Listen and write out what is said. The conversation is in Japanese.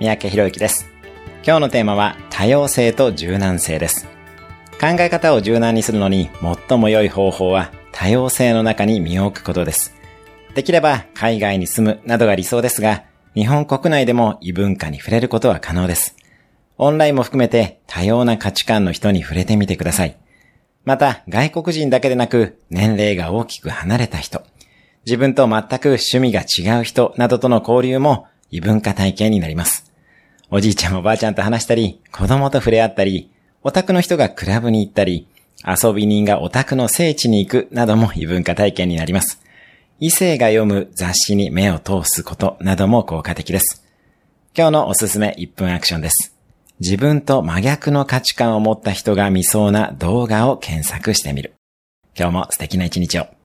三宅博之です。今日のテーマは多様性と柔軟性です。考え方を柔軟にするのに最も良い方法は多様性の中に身を置くことです。できれば海外に住むなどが理想ですが、日本国内でも異文化に触れることは可能です。オンラインも含めて多様な価値観の人に触れてみてください。また、外国人だけでなく、年齢が大きく離れた人、自分と全く趣味が違う人などとの交流も異文化体験になります。おじいちゃんおばあちゃんと話したり、子供と触れ合ったり、オタクの人がクラブに行ったり、遊び人がオタクの聖地に行くなども異文化体験になります。異性が読む雑誌に目を通すことなども効果的です。今日のおすすめ1分アクションです。自分と真逆の価値観を持った人が見そうな動画を検索してみる。今日も素敵な一日を。